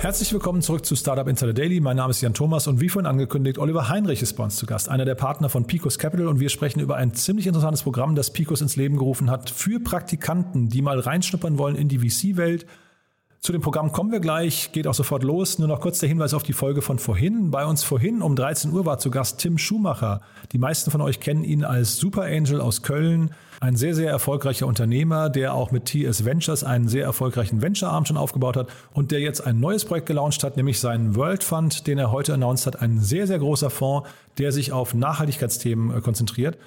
Herzlich willkommen zurück zu Startup Insider Daily. Mein Name ist Jan Thomas und wie vorhin angekündigt, Oliver Heinrich ist bei uns zu Gast, einer der Partner von Picos Capital und wir sprechen über ein ziemlich interessantes Programm, das Picos ins Leben gerufen hat für Praktikanten, die mal reinschnuppern wollen in die VC-Welt. Zu dem Programm kommen wir gleich, geht auch sofort los. Nur noch kurz der Hinweis auf die Folge von vorhin. Bei uns vorhin um 13 Uhr war zu Gast Tim Schumacher. Die meisten von euch kennen ihn als Super Angel aus Köln. Ein sehr, sehr erfolgreicher Unternehmer, der auch mit TS Ventures einen sehr erfolgreichen Venture-Arm schon aufgebaut hat und der jetzt ein neues Projekt gelauncht hat, nämlich seinen World Fund, den er heute announced hat. Ein sehr, sehr großer Fonds, der sich auf Nachhaltigkeitsthemen äh, konzentriert.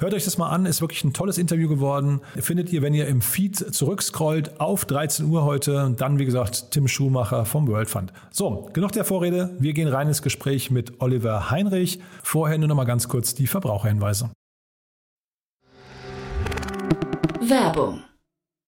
Hört euch das mal an, ist wirklich ein tolles Interview geworden. Findet ihr, wenn ihr im Feed zurückscrollt, auf 13 Uhr heute. Dann, wie gesagt, Tim Schumacher vom World Fund. So, genug der Vorrede. Wir gehen rein ins Gespräch mit Oliver Heinrich. Vorher nur noch mal ganz kurz die Verbraucherhinweise. Werbung.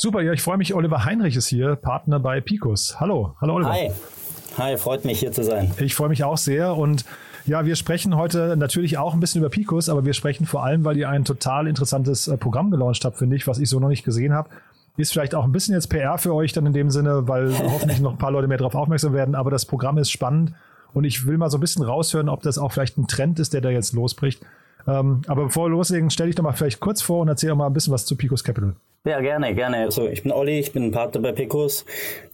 Super, ja, ich freue mich. Oliver Heinrich ist hier, Partner bei Picos. Hallo, hallo Oliver. Hi. Hi, freut mich hier zu sein. Ich freue mich auch sehr und ja, wir sprechen heute natürlich auch ein bisschen über Picos, aber wir sprechen vor allem, weil ihr ein total interessantes äh, Programm gelauncht habt, finde ich, was ich so noch nicht gesehen habe. Ist vielleicht auch ein bisschen jetzt PR für euch dann in dem Sinne, weil hoffentlich noch ein paar Leute mehr darauf aufmerksam werden, aber das Programm ist spannend und ich will mal so ein bisschen raushören, ob das auch vielleicht ein Trend ist, der da jetzt losbricht. Ähm, aber bevor wir loslegen, stell dich doch mal vielleicht kurz vor und erzähl mal ein bisschen was zu Picos Capital. Ja, gerne, gerne. Also ich bin Olli, ich bin Partner bei Picos.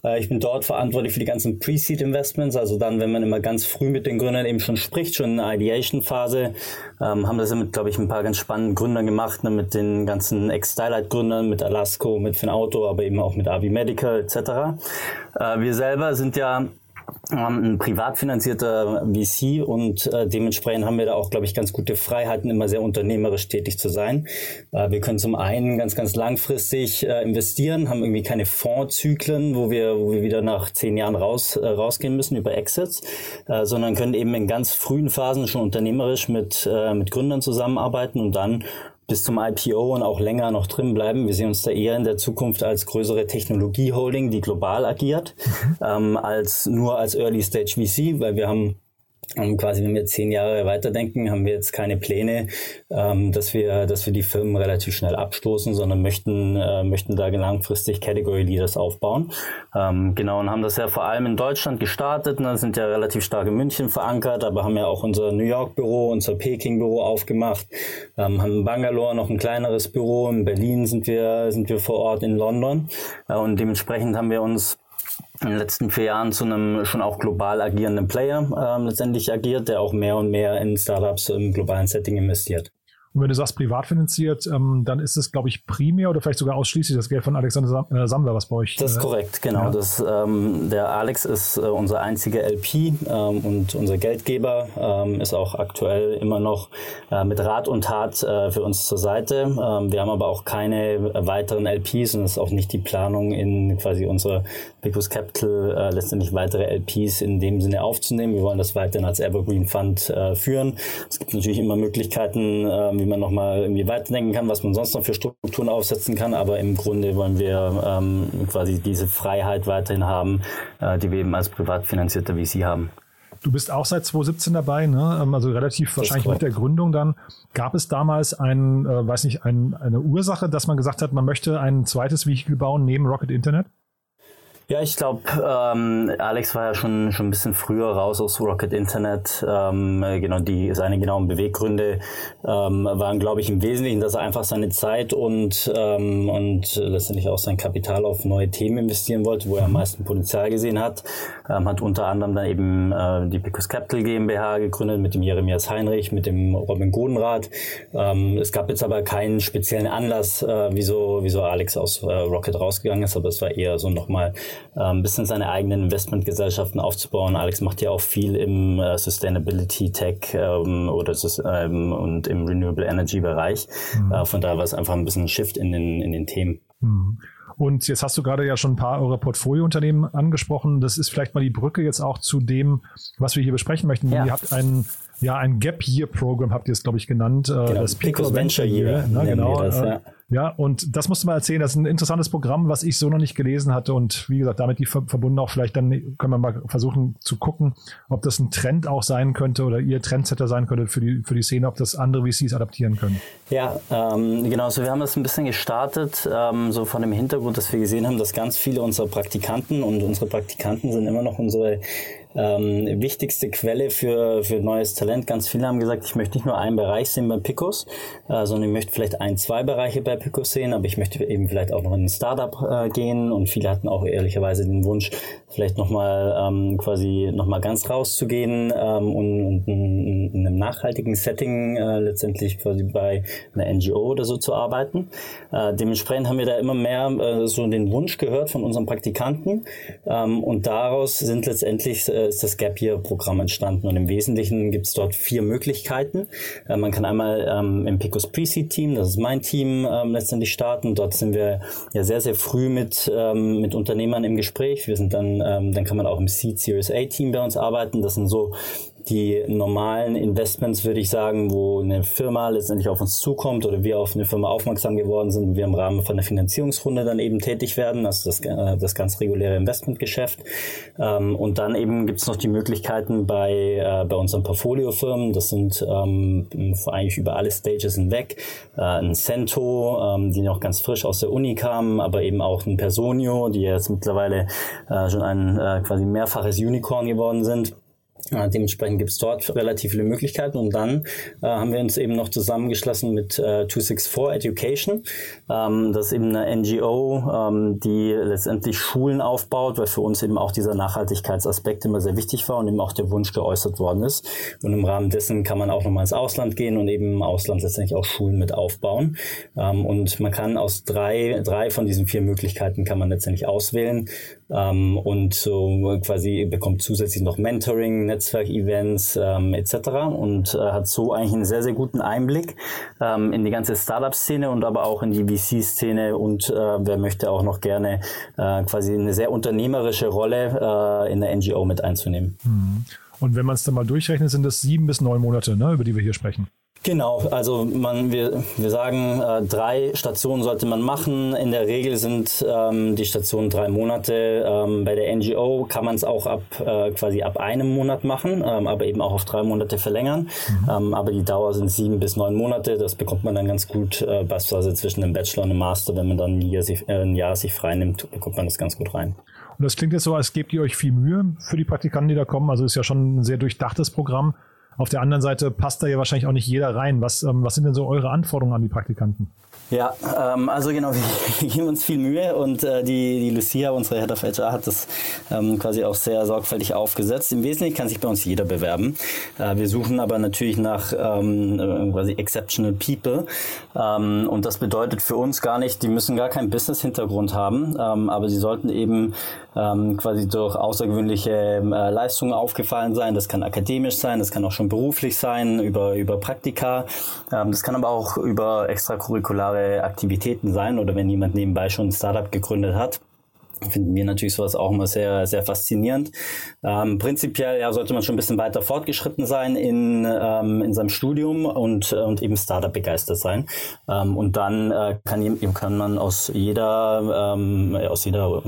Äh, ich bin dort verantwortlich für die ganzen Pre-Seed-Investments. Also dann, wenn man immer ganz früh mit den Gründern eben schon spricht, schon in der Ideation-Phase, ähm, haben das mit, glaube ich, ein paar ganz spannenden Gründern gemacht, ne, mit den ganzen Ex-Stylight-Gründern, mit Alasco, mit Finauto, aber eben auch mit Avi Medical etc. Äh, wir selber sind ja ein privat finanzierter VC und äh, dementsprechend haben wir da auch, glaube ich, ganz gute Freiheiten, immer sehr unternehmerisch tätig zu sein. Äh, wir können zum einen ganz, ganz langfristig äh, investieren, haben irgendwie keine Fondszyklen, wo wir, wo wir wieder nach zehn Jahren raus, äh, rausgehen müssen über Exits, äh, sondern können eben in ganz frühen Phasen schon unternehmerisch mit, äh, mit Gründern zusammenarbeiten und dann bis zum IPO und auch länger noch drin bleiben. Wir sehen uns da eher in der Zukunft als größere Technologieholding, die global agiert, mhm. ähm, als nur als Early Stage VC, weil wir haben und quasi, wenn wir zehn Jahre weiterdenken, haben wir jetzt keine Pläne, ähm, dass wir, dass wir die Firmen relativ schnell abstoßen, sondern möchten, äh, möchten da langfristig Category Leaders aufbauen. Ähm, genau, und haben das ja vor allem in Deutschland gestartet, ne, sind ja relativ stark in München verankert, aber haben ja auch unser New York Büro, unser Peking Büro aufgemacht, ähm, haben in Bangalore noch ein kleineres Büro, in Berlin sind wir, sind wir vor Ort in London, äh, und dementsprechend haben wir uns in den letzten vier Jahren zu einem schon auch global agierenden Player ähm, letztendlich agiert, der auch mehr und mehr in Startups im globalen Setting investiert. Und wenn du sagst privat finanziert, ähm, dann ist es, glaube ich, primär oder vielleicht sogar ausschließlich das Geld von Alexander äh, Sammler, was bei euch. Das ist äh, korrekt, genau. Ja. Das, ähm, der Alex ist äh, unser einziger LP ähm, und unser Geldgeber ähm, ist auch aktuell immer noch äh, mit Rat und Tat äh, für uns zur Seite. Ähm, wir haben aber auch keine weiteren LPs und es ist auch nicht die Planung in quasi unsere Picos Capital äh, letztendlich weitere LPs in dem Sinne aufzunehmen. Wir wollen das weiterhin als Evergreen Fund führen. Es gibt natürlich immer Möglichkeiten, wie wie man nochmal irgendwie weiterdenken kann, was man sonst noch für Strukturen aufsetzen kann. Aber im Grunde wollen wir ähm, quasi diese Freiheit weiterhin haben, äh, die wir eben als privat finanzierter VC haben. Du bist auch seit 2017 dabei, ne? Ähm, also relativ wahrscheinlich mit der Gründung dann. Gab es damals ein, äh, weiß nicht, ein, eine Ursache, dass man gesagt hat, man möchte ein zweites Vehikel bauen neben Rocket Internet? Ja, ich glaube, ähm, Alex war ja schon schon ein bisschen früher raus aus Rocket Internet. Ähm, genau, die seine genauen Beweggründe ähm, waren, glaube ich, im Wesentlichen, dass er einfach seine Zeit und ähm, und letztendlich auch sein Kapital auf neue Themen investieren wollte, wo er am meisten Potenzial gesehen hat. Ähm, hat unter anderem dann eben äh, die Picos Capital GmbH gegründet mit dem Jeremias Heinrich, mit dem Robin Godenrath. Ähm, es gab jetzt aber keinen speziellen Anlass, äh, wieso wieso Alex aus äh, Rocket rausgegangen ist, aber es war eher so nochmal ein bisschen seine eigenen Investmentgesellschaften aufzubauen. Alex macht ja auch viel im äh, Sustainability Tech ähm, oder ähm, und im Renewable Energy Bereich. Mhm. Äh, von daher war es einfach ein bisschen ein Shift in den, in den Themen. Mhm. Und jetzt hast du gerade ja schon ein paar eurer Portfoliounternehmen angesprochen. Das ist vielleicht mal die Brücke jetzt auch zu dem, was wir hier besprechen möchten. Ja. Ihr habt einen ja, ein Gap Year Program habt ihr es, glaube ich, genannt. Äh, genau, das Pico Venture Year. Ne, genau. Das, ja. Ja, und das musst du mal erzählen. Das ist ein interessantes Programm, was ich so noch nicht gelesen hatte. Und wie gesagt, damit die verbunden auch vielleicht dann können wir mal versuchen zu gucken, ob das ein Trend auch sein könnte oder ihr Trendsetter sein könnte für die, für die Szene, ob das andere VCs adaptieren können. Ja, ähm, genau. So, wir haben das ein bisschen gestartet, ähm, so von dem Hintergrund, dass wir gesehen haben, dass ganz viele unserer Praktikanten und unsere Praktikanten sind immer noch unsere ähm, wichtigste Quelle für, für neues Talent. Ganz viele haben gesagt, ich möchte nicht nur einen Bereich sehen bei Picos, äh, sondern ich möchte vielleicht ein, zwei Bereiche bei Picos sehen, aber ich möchte eben vielleicht auch noch in ein Startup äh, gehen und viele hatten auch ehrlicherweise den Wunsch, vielleicht nochmal ähm, quasi nochmal ganz rauszugehen ähm, und, und in, in einem nachhaltigen Setting äh, letztendlich quasi bei einer NGO oder so zu arbeiten. Äh, dementsprechend haben wir da immer mehr äh, so den Wunsch gehört von unseren Praktikanten ähm, und daraus sind letztendlich äh, ist das Gap Year Programm entstanden und im Wesentlichen gibt es dort vier Möglichkeiten. Äh, man kann einmal ähm, im Picos Pre-Seed Team, das ist mein Team, ähm, letztendlich starten. Dort sind wir ja sehr, sehr früh mit, ähm, mit Unternehmern im Gespräch. Wir sind dann, ähm, dann kann man auch im Seed Series A Team bei uns arbeiten. Das sind so die normalen Investments, würde ich sagen, wo eine Firma letztendlich auf uns zukommt oder wir auf eine Firma aufmerksam geworden sind, wir im Rahmen von der Finanzierungsrunde dann eben tätig werden, also das, äh, das ganz reguläre Investmentgeschäft. Ähm, und dann eben gibt es noch die Möglichkeiten bei, äh, bei unseren Portfoliofirmen, das sind ähm, eigentlich über alle Stages hinweg, äh, ein Cento, ähm, die noch ganz frisch aus der Uni kamen, aber eben auch ein Personio, die jetzt mittlerweile schon ein quasi mehrfaches Unicorn geworden sind. Äh, dementsprechend gibt es dort relativ viele Möglichkeiten und dann äh, haben wir uns eben noch zusammengeschlossen mit äh, 264 Education. Ähm, das ist eben eine NGO, ähm, die letztendlich Schulen aufbaut, weil für uns eben auch dieser Nachhaltigkeitsaspekt immer sehr wichtig war und eben auch der Wunsch geäußert worden ist. Und im Rahmen dessen kann man auch nochmal ins Ausland gehen und eben im Ausland letztendlich auch Schulen mit aufbauen. Ähm, und man kann aus drei, drei von diesen vier Möglichkeiten kann man letztendlich auswählen ähm, und so quasi bekommt zusätzlich noch Mentoring, Netzwerkevents ähm, etc. und äh, hat so eigentlich einen sehr, sehr guten Einblick ähm, in die ganze Startup-Szene und aber auch in die VC-Szene und äh, wer möchte auch noch gerne äh, quasi eine sehr unternehmerische Rolle äh, in der NGO mit einzunehmen. Mhm. Und wenn man es dann mal durchrechnet, sind das sieben bis neun Monate, ne, über die wir hier sprechen. Genau, also man, wir, wir sagen, äh, drei Stationen sollte man machen. In der Regel sind ähm, die Stationen drei Monate. Ähm, bei der NGO kann man es auch ab äh, quasi ab einem Monat machen, ähm, aber eben auch auf drei Monate verlängern. Mhm. Ähm, aber die Dauer sind sieben bis neun Monate. Das bekommt man dann ganz gut, äh, beispielsweise zwischen dem Bachelor und dem Master. Wenn man dann ein Jahr sich, äh, ein Jahr sich freinimmt, bekommt man das ganz gut rein. Und das klingt jetzt so, als gebt ihr euch viel Mühe für die Praktikanten, die da kommen. Also ist ja schon ein sehr durchdachtes Programm. Auf der anderen Seite passt da ja wahrscheinlich auch nicht jeder rein. Was, ähm, was sind denn so eure Anforderungen an die Praktikanten? Ja, ähm, also genau, wir, geben uns viel Mühe und äh, die, die Lucia, unsere Head of HR, hat das ähm, quasi auch sehr sorgfältig aufgesetzt. Im Wesentlichen kann sich bei uns jeder bewerben. Äh, wir suchen aber natürlich nach ähm, äh, quasi exceptional people ähm, und das bedeutet für uns gar nicht, die müssen gar keinen Business-Hintergrund haben, ähm, aber sie sollten eben ähm, quasi durch außergewöhnliche äh, Leistungen aufgefallen sein. Das kann akademisch sein, das kann auch schon beruflich sein, über, über Praktika. Ähm, das kann aber auch über extracurriculare Aktivitäten sein oder wenn jemand nebenbei schon ein Startup gegründet hat finden wir natürlich sowas auch immer sehr, sehr faszinierend. Ähm, prinzipiell ja, sollte man schon ein bisschen weiter fortgeschritten sein in, ähm, in seinem Studium und, und eben Startup begeistert sein. Ähm, und dann äh, kann, kann man aus jeder, ähm, aus jeder,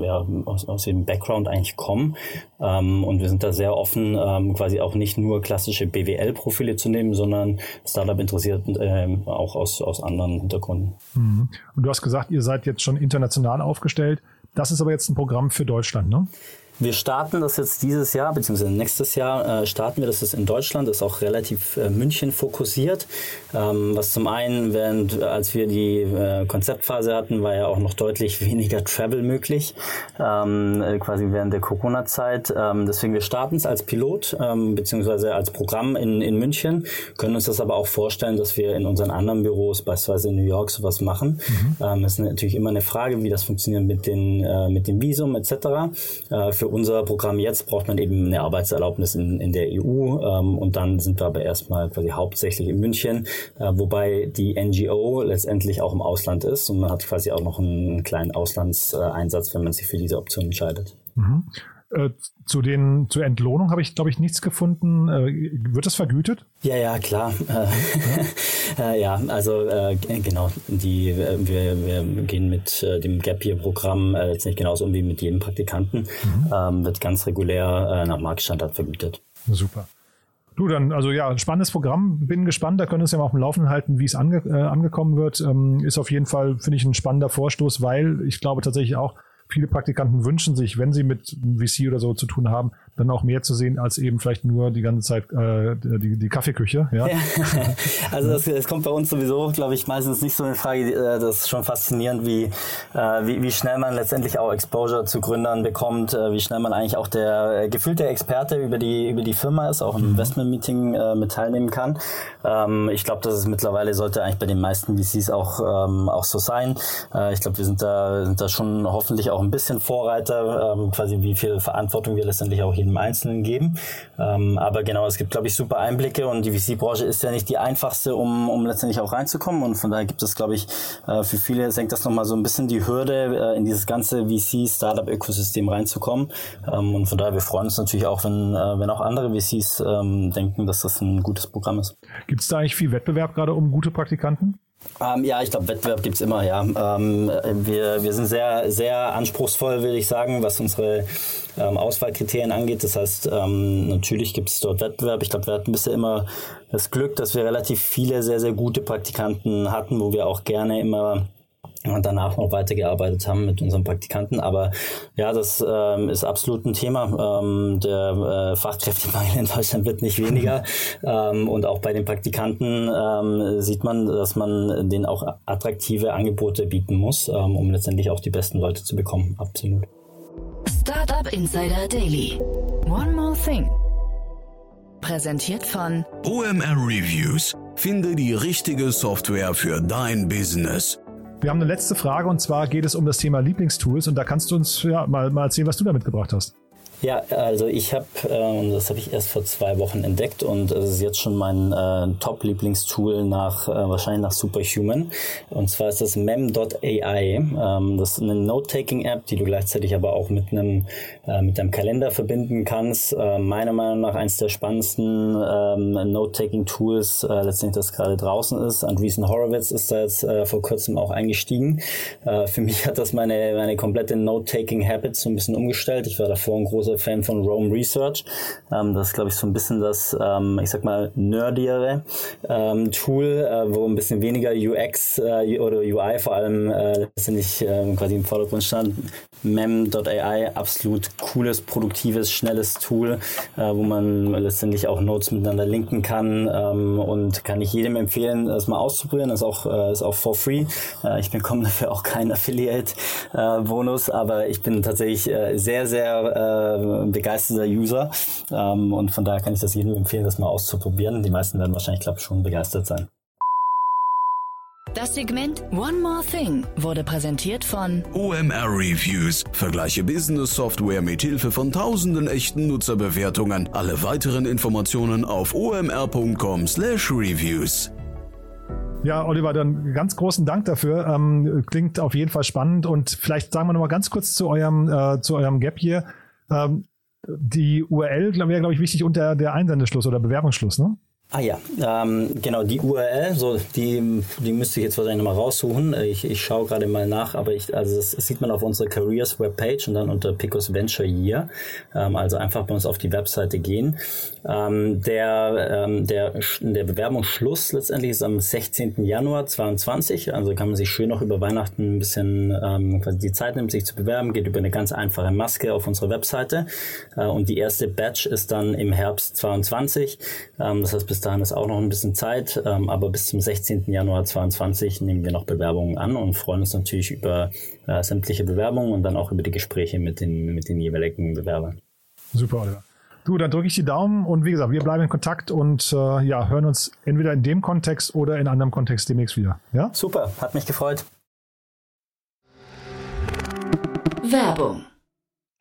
ja, aus, aus jedem Background eigentlich kommen. Ähm, und wir sind da sehr offen, ähm, quasi auch nicht nur klassische BWL-Profile zu nehmen, sondern Startup interessiert ähm, auch aus, aus anderen Hintergründen. Mhm. Und du hast gesagt, ihr seid jetzt schon international aufgestellt. Das ist aber jetzt ein Programm für Deutschland, ne? Wir starten das jetzt dieses Jahr, beziehungsweise nächstes Jahr äh, starten wir das jetzt in Deutschland, das ist auch relativ äh, München fokussiert. Ähm, was zum einen, während, als wir die äh, Konzeptphase hatten, war ja auch noch deutlich weniger Travel möglich, ähm, äh, quasi während der Corona-Zeit. Ähm, deswegen, wir starten es als Pilot, ähm, beziehungsweise als Programm in, in München, können uns das aber auch vorstellen, dass wir in unseren anderen Büros, beispielsweise in New York, sowas machen. Mhm. Ähm, ist natürlich immer eine Frage, wie das funktioniert mit, den, äh, mit dem Visum etc. Äh, für unser Programm jetzt braucht man eben eine Arbeitserlaubnis in, in der EU ähm, und dann sind wir aber erstmal quasi hauptsächlich in München, äh, wobei die NGO letztendlich auch im Ausland ist und man hat quasi auch noch einen kleinen Auslandseinsatz, wenn man sich für diese Option entscheidet. Mhm. Äh, zu den zur Entlohnung habe ich, glaube ich, nichts gefunden. Äh, wird das vergütet? Ja, ja, klar. Äh, ja, also äh, genau. Die, äh, wir, wir gehen mit äh, dem Gap Year Programm äh, jetzt nicht genauso um wie mit jedem Praktikanten. Mhm. Ähm, wird ganz regulär nach Marktstandard vergütet. Super. Du, dann, also ja, spannendes Programm. Bin gespannt. Da können wir uns ja mal auf dem Laufenden halten, wie es ange, angekommen wird. Ähm, ist auf jeden Fall, finde ich, ein spannender Vorstoß, weil ich glaube tatsächlich auch, viele Praktikanten wünschen sich, wenn sie mit VC oder so zu tun haben, dann auch mehr zu sehen als eben vielleicht nur die ganze Zeit äh, die, die Kaffeeküche. Ja? ja. also das, das kommt bei uns sowieso, glaube ich, meistens nicht so in Frage. Äh, das ist schon faszinierend, wie, äh, wie, wie schnell man letztendlich auch Exposure zu Gründern bekommt, äh, wie schnell man eigentlich auch der gefühlte Experte über die, über die Firma ist, auch im mhm. Investment-Meeting äh, mit teilnehmen kann. Ähm, ich glaube, dass es mittlerweile sollte eigentlich bei den meisten VCs auch, ähm, auch so sein. Äh, ich glaube, wir sind da, sind da schon hoffentlich auch ein bisschen Vorreiter, ähm, quasi wie viel Verantwortung wir letztendlich auch jedem Einzelnen geben. Ähm, aber genau, es gibt, glaube ich, super Einblicke und die VC-Branche ist ja nicht die einfachste, um, um letztendlich auch reinzukommen. Und von daher gibt es, glaube ich, äh, für viele senkt das nochmal so ein bisschen die Hürde, äh, in dieses ganze VC-Startup-Ökosystem reinzukommen. Ähm, und von daher, wir freuen uns natürlich auch, wenn, äh, wenn auch andere VCs ähm, denken, dass das ein gutes Programm ist. Gibt es da eigentlich viel Wettbewerb gerade um gute Praktikanten? Ähm, ja, ich glaube, Wettbewerb gibt's immer, ja. Ähm, wir, wir sind sehr, sehr anspruchsvoll, würde ich sagen, was unsere ähm, Auswahlkriterien angeht. Das heißt, ähm, natürlich gibt's dort Wettbewerb. Ich glaube, wir hatten bisher immer das Glück, dass wir relativ viele sehr, sehr gute Praktikanten hatten, wo wir auch gerne immer und danach noch weitergearbeitet haben mit unseren Praktikanten. Aber ja, das ähm, ist absolut ein Thema. Ähm, der äh, Fachkräftemangel in Deutschland wird nicht weniger. ähm, und auch bei den Praktikanten ähm, sieht man, dass man denen auch attraktive Angebote bieten muss, ähm, um letztendlich auch die besten Leute zu bekommen. Absolut. Startup Insider Daily. One more thing. Präsentiert von OMR Reviews. Finde die richtige Software für dein Business. Wir haben eine letzte Frage und zwar geht es um das Thema Lieblingstools und da kannst du uns ja, mal, mal erzählen, was du damit gebracht hast. Ja, also ich habe, äh, das habe ich erst vor zwei Wochen entdeckt und es ist jetzt schon mein äh, Top-Lieblingstool nach, äh, wahrscheinlich nach Superhuman. Und zwar ist das mem.ai. Ähm, das ist eine Note-Taking-App, die du gleichzeitig aber auch mit einem, äh, mit deinem Kalender verbinden kannst. Äh, meiner Meinung nach eines der spannendsten ähm, Note-Taking-Tools, äh, letztendlich das gerade draußen ist. Andreessen Horowitz ist da jetzt äh, vor kurzem auch eingestiegen. Äh, für mich hat das meine, meine komplette Note-Taking-Habit so ein bisschen umgestellt. Ich war davor ein großer Fan von Rome Research. Ähm, das ist, glaube ich, so ein bisschen das, ähm, ich sag mal, nerdiere ähm, Tool, äh, wo ein bisschen weniger UX äh, oder UI vor allem äh, letztendlich äh, quasi im Vordergrund stand. Mem.ai, absolut cooles, produktives, schnelles Tool, äh, wo man letztendlich auch Notes miteinander linken kann ähm, und kann ich jedem empfehlen, das mal auszuprobieren. Das ist auch, äh, ist auch for free. Äh, ich bekomme dafür auch keinen Affiliate-Bonus, aber ich bin tatsächlich sehr, sehr äh, begeisterter User ähm, und von daher kann ich das jedem empfehlen, das mal auszuprobieren. Die meisten werden wahrscheinlich, glaube ich, schon begeistert sein. Das Segment One More Thing wurde präsentiert von OMR Reviews. Vergleiche Business Software mit Hilfe von tausenden echten Nutzerbewertungen. Alle weiteren Informationen auf omr.com/reviews. Ja, Oliver, dann ganz großen Dank dafür. Ähm, klingt auf jeden Fall spannend und vielleicht sagen wir noch mal ganz kurz zu eurem äh, zu eurem Gap hier. Ähm, die URL wäre, glaube ich, wichtig und der, der Einsendeschluss oder Bewerbungsschluss, ne? Ah ja, ähm, genau, die URL, so die, die müsste ich jetzt wahrscheinlich nochmal raussuchen. Ich, ich schaue gerade mal nach, aber ich, also das, sieht man auf unserer Careers Webpage und dann unter Picos Venture Year. Ähm, also einfach bei uns auf die Webseite gehen. Ähm, der, ähm, der, der Bewerbungsschluss letztendlich ist am 16. Januar 22. Also kann man sich schön noch über Weihnachten ein bisschen ähm, quasi die Zeit nehmen, sich zu bewerben. Geht über eine ganz einfache Maske auf unserer Webseite. Äh, und die erste Batch ist dann im Herbst 22. Ähm, das heißt, bis dahin ist auch noch ein bisschen Zeit, ähm, aber bis zum 16. Januar 2022 nehmen wir noch Bewerbungen an und freuen uns natürlich über äh, sämtliche Bewerbungen und dann auch über die Gespräche mit den, mit den jeweiligen Bewerbern. Super, Oliver. Du, dann drücke ich die Daumen und wie gesagt, wir bleiben in Kontakt und äh, ja, hören uns entweder in dem Kontext oder in anderem Kontext demnächst wieder. Ja? Super, hat mich gefreut. Werbung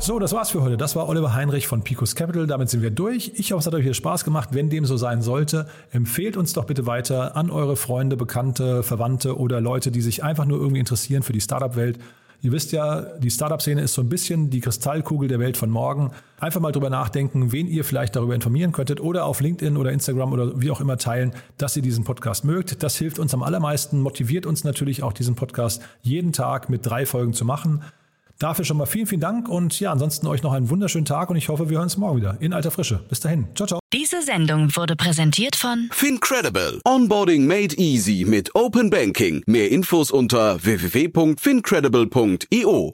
So, das war's für heute. Das war Oliver Heinrich von Picos Capital. Damit sind wir durch. Ich hoffe, es hat euch viel Spaß gemacht. Wenn dem so sein sollte, empfehlt uns doch bitte weiter an eure Freunde, Bekannte, Verwandte oder Leute, die sich einfach nur irgendwie interessieren für die Startup-Welt. Ihr wisst ja, die Startup-Szene ist so ein bisschen die Kristallkugel der Welt von morgen. Einfach mal drüber nachdenken, wen ihr vielleicht darüber informieren könntet oder auf LinkedIn oder Instagram oder wie auch immer teilen, dass ihr diesen Podcast mögt. Das hilft uns am allermeisten, motiviert uns natürlich auch diesen Podcast jeden Tag mit drei Folgen zu machen. Dafür schon mal vielen, vielen Dank und ja, ansonsten euch noch einen wunderschönen Tag und ich hoffe, wir hören uns morgen wieder in alter Frische. Bis dahin. Ciao, ciao. Diese Sendung wurde präsentiert von Fincredible. Onboarding made easy mit Open Banking. Mehr Infos unter www.fincredible.io.